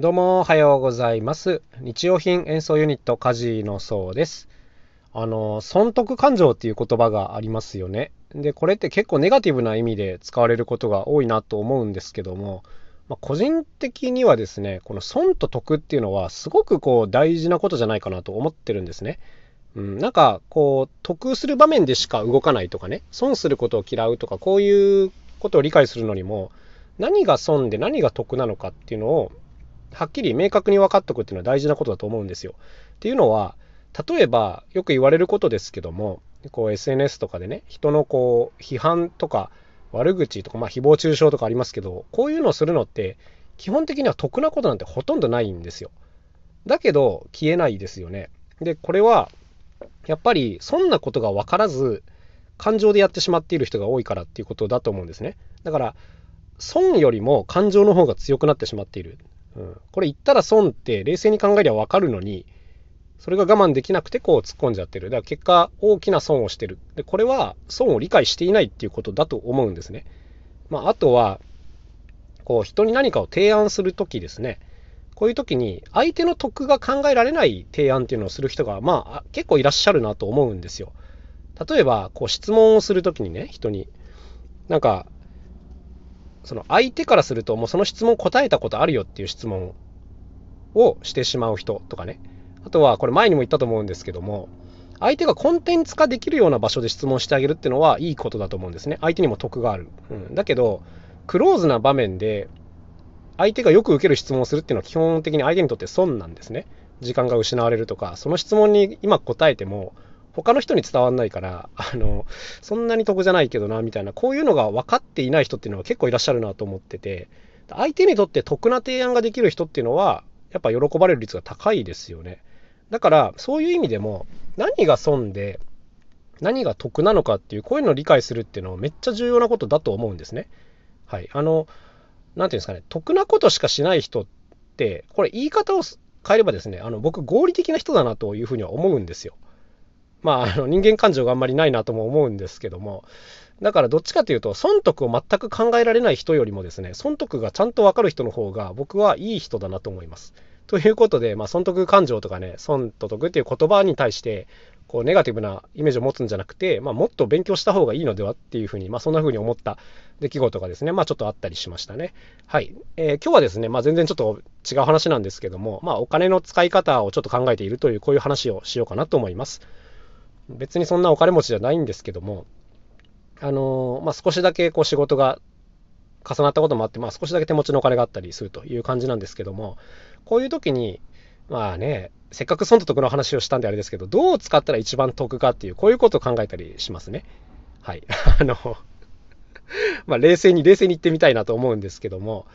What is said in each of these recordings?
どうもおはようございます。日用品演奏ユニットカジのそうです。あの、損得感情っていう言葉がありますよね。で、これって結構ネガティブな意味で使われることが多いなと思うんですけども、まあ、個人的にはですね、この損と得っていうのはすごくこう大事なことじゃないかなと思ってるんですね。うん、なんかこう得する場面でしか動かないとかね、損することを嫌うとか、こういうことを理解するのにも、何が損で何が得なのかっていうのをはっきり明確に分かっておくっていうのは大事なことだと思うんですよ。っていうのは例えばよく言われることですけどもこう SNS とかでね人のこう批判とか悪口とか、まあ、誹謗中傷とかありますけどこういうのをするのって基本的には得なことなんてほとんどないんですよ。だけど消えないですよね。でこれはやっぱり損なことが分からず感情でやってしまっている人が多いからっていうことだと思うんですね。だから損よりも感情の方が強くなってしまっている。うん、これ言ったら損って冷静に考えりゃ分かるのにそれが我慢できなくてこう突っ込んじゃってる。だから結果大きな損をしてる。でこれは損を理解していないっていうことだと思うんですね、まあ、あとはこう人に何かを提案する時ですね。こういう時に相手の得が考えられない提案っていうのをする人がまあ結構いらっしゃるなと思うんですよ。例えばこう質問をする時にね人に。なんかその相手からするともうその質問答えたことあるよっていう質問をしてしまう人とかね。あとはこれ前にも言ったと思うんですけども相手がコンテンツ化できるような場所で質問してあげるっていうのはいいことだと思うんですね。相手にも得がある、うん、だけどクローズな場面で相手がよく受ける質問をするっていうのは基本的に相手にとって損なんですね。時間が失われるとかその質問に今答えても他の人に伝わんないからあのそんなに得じゃないけどなみたいなこういうのが分かっていない人っていうのは結構いらっしゃるなと思ってて相手にとって得な提案ができる人っていうのはやっぱ喜ばれる率が高いですよね。だからそういう意味でも何が損で何が得なのかっていうこういうのを理解するっていうのはめっちゃ重要なことだと思うんですね。はい。あの何ていうんですかね得なことしかしない人ってこれ言い方を変えればですねあの僕合理的な人だなというふうには思うんですよ。まあ、あの人間感情があんまりないなとも思うんですけども、だからどっちかというと、損得を全く考えられない人よりもですね、損得がちゃんとわかる人の方が僕はいい人だなと思います。ということで、まあ、損得感情とかね、損と得っていう言葉に対して、こうネガティブなイメージを持つんじゃなくて、まあ、もっと勉強した方がいいのではっていうふうに、まあ、そんなふうに思った出来事がですね、まあ、ちょっとあったりしましたね。はい。えー、今日はですね、まあ、全然ちょっと違う話なんですけども、まあ、お金の使い方をちょっと考えているという、こういう話をしようかなと思います。別にそんなお金持ちじゃないんですけども、あの、まあ、少しだけこう仕事が重なったこともあって、まあ、少しだけ手持ちのお金があったりするという感じなんですけども、こういう時に、まあね、せっかく損と得の話をしたんであれですけど、どう使ったら一番得かっていう、こういうことを考えたりしますね。はい。あの、ま、冷静に冷静に言ってみたいなと思うんですけども、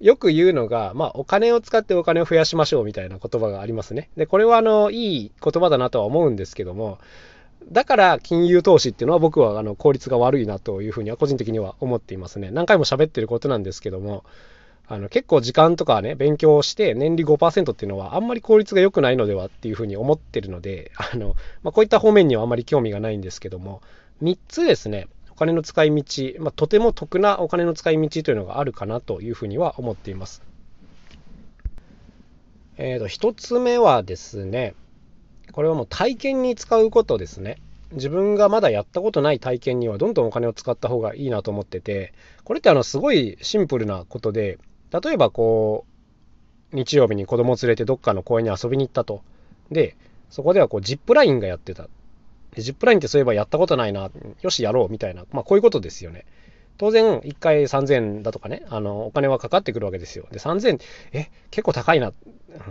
よく言うのが、まあ、お金を使ってお金を増やしましょうみたいな言葉がありますね。で、これはあの、いい言葉だなとは思うんですけども、だから金融投資っていうのは僕はあの効率が悪いなというふうには個人的には思っていますね。何回も喋ってることなんですけども、あの結構時間とかね、勉強して年利5%っていうのはあんまり効率が良くないのではっていうふうに思ってるので、あの、まあ、こういった方面にはあんまり興味がないんですけども、3つですね、お金の使い道、まあ、とても得なお金の使い道というのがあるかなというふうには思っています。えーと、1つ目はですね、これはもう体験に使うことですね。自分がまだやったことない体験にはどんどんお金を使った方がいいなと思ってて、これってあのすごいシンプルなことで、例えばこう、日曜日に子供を連れてどっかの公園に遊びに行ったと。で、そこではこうジップラインがやってた。ジップラインってそういえばやったことないな、よしやろうみたいな、まあこういうことですよね。当然、1回3000円だとかね、あの、お金はかかってくるわけですよ。で、3000、え、結構高いな。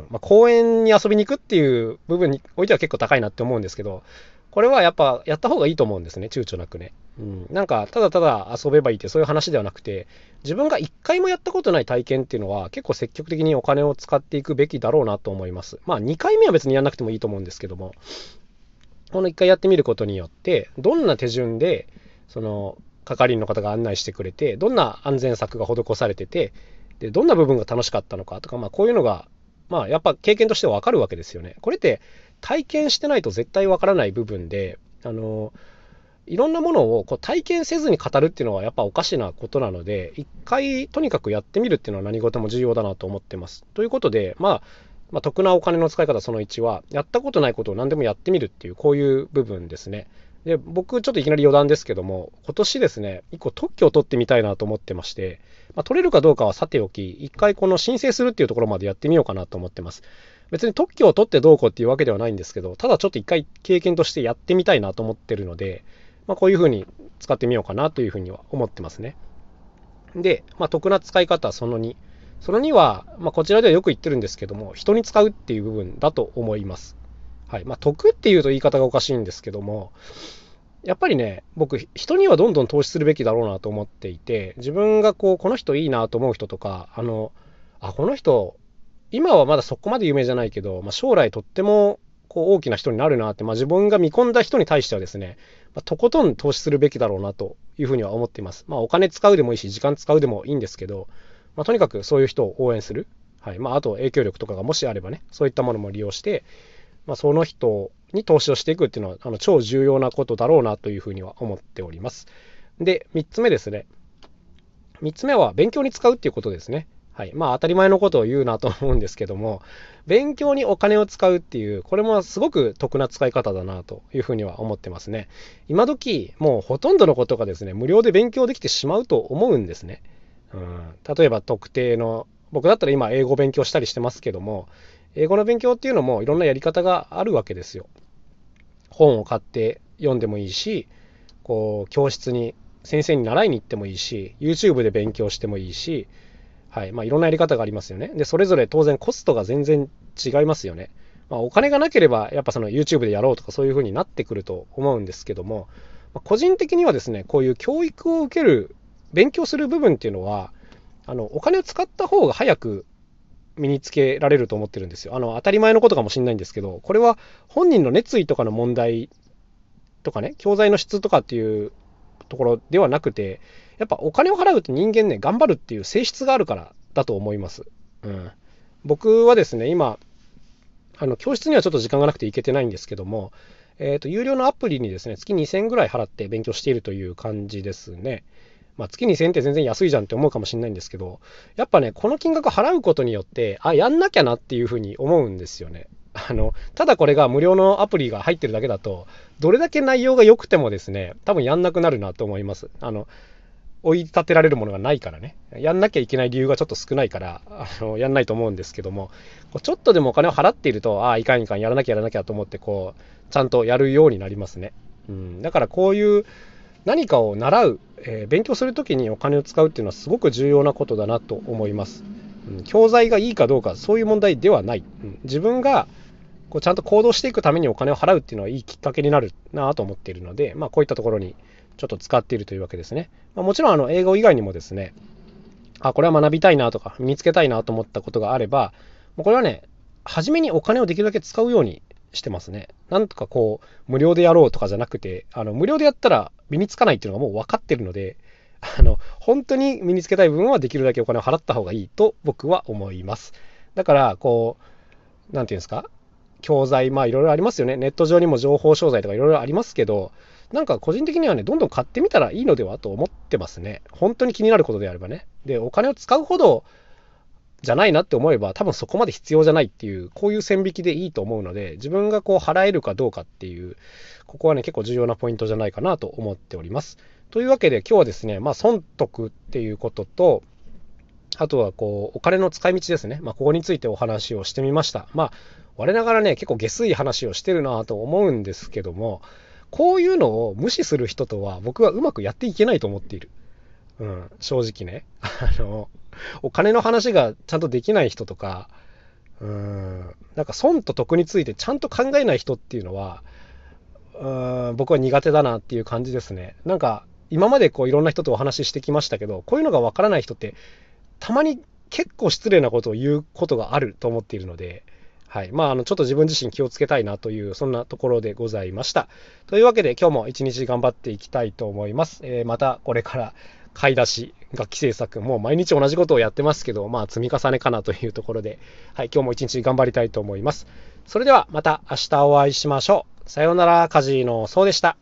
まあ、公園に遊びに行くっていう部分においては結構高いなって思うんですけど、これはやっぱやった方がいいと思うんですね、躊躇なくね。うん。なんか、ただただ遊べばいいってそういう話ではなくて、自分が1回もやったことない体験っていうのは結構積極的にお金を使っていくべきだろうなと思います。まあ、2回目は別にやんなくてもいいと思うんですけども、この1回やってみることによって、どんな手順で、その、係員の方が案内してくれて、どんな安全策が施されてて、で、どんな部分が楽しかったのかとか、まあこういうのが、まあやっぱ経験としてわかるわけですよね。これって体験してないと絶対わからない部分で、あの、いろんなものをこう体験せずに語るっていうのはやっぱおかしなことなので、一回とにかくやってみるっていうのは何事も重要だなと思ってます。ということで、まあ、まあ、得なお金の使い方その1は、やったことないことを何でもやってみるっていう、こういう部分ですね。で、僕ちょっといきなり余談ですけども、今年ですね、一個特許を取ってみたいなと思ってまして、まあ、取れるかどうかはさておき、一回この申請するっていうところまでやってみようかなと思ってます。別に特許を取ってどうこうっていうわけではないんですけど、ただちょっと一回経験としてやってみたいなと思ってるので、まあ、こういうふうに使ってみようかなというふうには思ってますね。で、まあ、得な使い方その2。その2は、まあ、こちらではよく言ってるんですけども、人に使うっていう部分だと思います。はい。まあ、得っていうと言い方がおかしいんですけども、やっぱりね、僕、人にはどんどん投資するべきだろうなと思っていて、自分がこう、この人いいなと思う人とか、あの、あ、この人、今はまだそこまで有名じゃないけど、まあ、将来とってもこう大きな人になるなって、まあ、自分が見込んだ人に対してはですね、まあ、とことん投資するべきだろうなというふうには思っています。まあ、お金使うでもいいし、時間使うでもいいんですけど、まあ、とにかくそういう人を応援する。はい。まあ、あと影響力とかがもしあればね、そういったものも利用して、まあ、その人に投資をしていくっていうのは、あの超重要なことだろうなというふうには思っております。で、3つ目ですね。3つ目は勉強に使うっていうことですね。はい。まあ当たり前のことを言うなと思うんですけども、勉強にお金を使うっていう、これもすごく得な使い方だなというふうには思ってますね。今時、もうほとんどのことがですね、無料で勉強できてしまうと思うんですね。うん、例えば特定の、僕だったら今英語勉強したりしてますけども、英語の勉強っていうのもいろんなやり方があるわけですよ。本を買って読んでもいいし、こう、教室に先生に習いに行ってもいいし、YouTube で勉強してもいいし、はい。まあ、いろんなやり方がありますよね。で、それぞれ当然コストが全然違いますよね。まあ、お金がなければ、やっぱその YouTube でやろうとかそういう風になってくると思うんですけども、ま、個人的にはですね、こういう教育を受ける、勉強する部分っていうのは、あの、お金を使った方が早く身につけられると思ってるんですよ。あの、当たり前のことかもしれないんですけど、これは本人の熱意とかの問題とかね、教材の質とかっていうところではなくて、やっぱお金を払うと人間ね、頑張るっていう性質があるからだと思います。うん。僕はですね、今、あの、教室にはちょっと時間がなくて行けてないんですけども、えっ、ー、と、有料のアプリにですね、月2000ぐらい払って勉強しているという感じですね。まあ、月2000円って全然安いじゃんって思うかもしれないんですけど、やっぱね、この金額払うことによって、あ、やんなきゃなっていうふうに思うんですよね。あの、ただこれが無料のアプリが入ってるだけだと、どれだけ内容が良くてもですね、多分やんなくなるなと思います。あの、追い立てられるものがないからね。やんなきゃいけない理由がちょっと少ないから、あのやんないと思うんですけども、こうちょっとでもお金を払っていると、ああ、いかんいかん、やらなきゃやらなきゃと思って、こう、ちゃんとやるようになりますね。うん、だからこういう何かを習う、えー、勉強するときにお金を使うっていうのはすごく重要なことだなと思います。うん、教材がいいかどうか、そういう問題ではない。うん、自分がこうちゃんと行動していくためにお金を払うっていうのはいいきっかけになるなと思っているので、まあ、こういったところにちょっと使っているというわけですね。まあ、もちろんあの英語以外にもですね、あ、これは学びたいなとか、身につけたいなと思ったことがあれば、もうこれはね、初めにお金をできるだけ使うようにしてますね。なんとかこう、無料でやろうとかじゃなくて、あの、無料でやったら身につかないっていうのがもう分かってるので、あの、本当に身につけたい部分はできるだけお金を払った方がいいと僕は思います。だから、こう、なんていうんですか、教材、まあいろいろありますよね。ネット上にも情報商材とかいろいろありますけど、なんか個人的にはね、どんどん買ってみたらいいのではと思ってますね。本当に気になることであればね。で、お金を使うほどじゃないなって思えば、多分そこまで必要じゃないっていう、こういう線引きでいいと思うので、自分がこう払えるかどうかっていう、ここはね、結構重要なポイントじゃないかなと思っております。というわけで今日はですね、まあ、損得っていうことと、あとはこう、お金の使い道ですね。まあ、ここについてお話をしてみました。まあ、我ながらね、結構下水話をしてるなと思うんですけども、こういうのを無視する人とは僕はうまくやっていけないと思っている。うん、正直ね。あの、お金の話がちゃんとできない人とか、うん、なんか損と得についてちゃんと考えない人っていうのは、うん、僕は苦手だなっていう感じですね。なんか、今までこういろんな人とお話ししてきましたけど、こういうのがわからない人って、たまに結構失礼なことを言うことがあると思っているので、はい。まあ、あの、ちょっと自分自身気をつけたいなという、そんなところでございました。というわけで、今日も一日頑張っていきたいと思います。えー、また、これから買い出し、楽器制作、もう毎日同じことをやってますけど、まあ、積み重ねかなというところで、はい。今日も一日頑張りたいと思います。それでは、また明日お会いしましょう。さようなら、カジーノそうでした。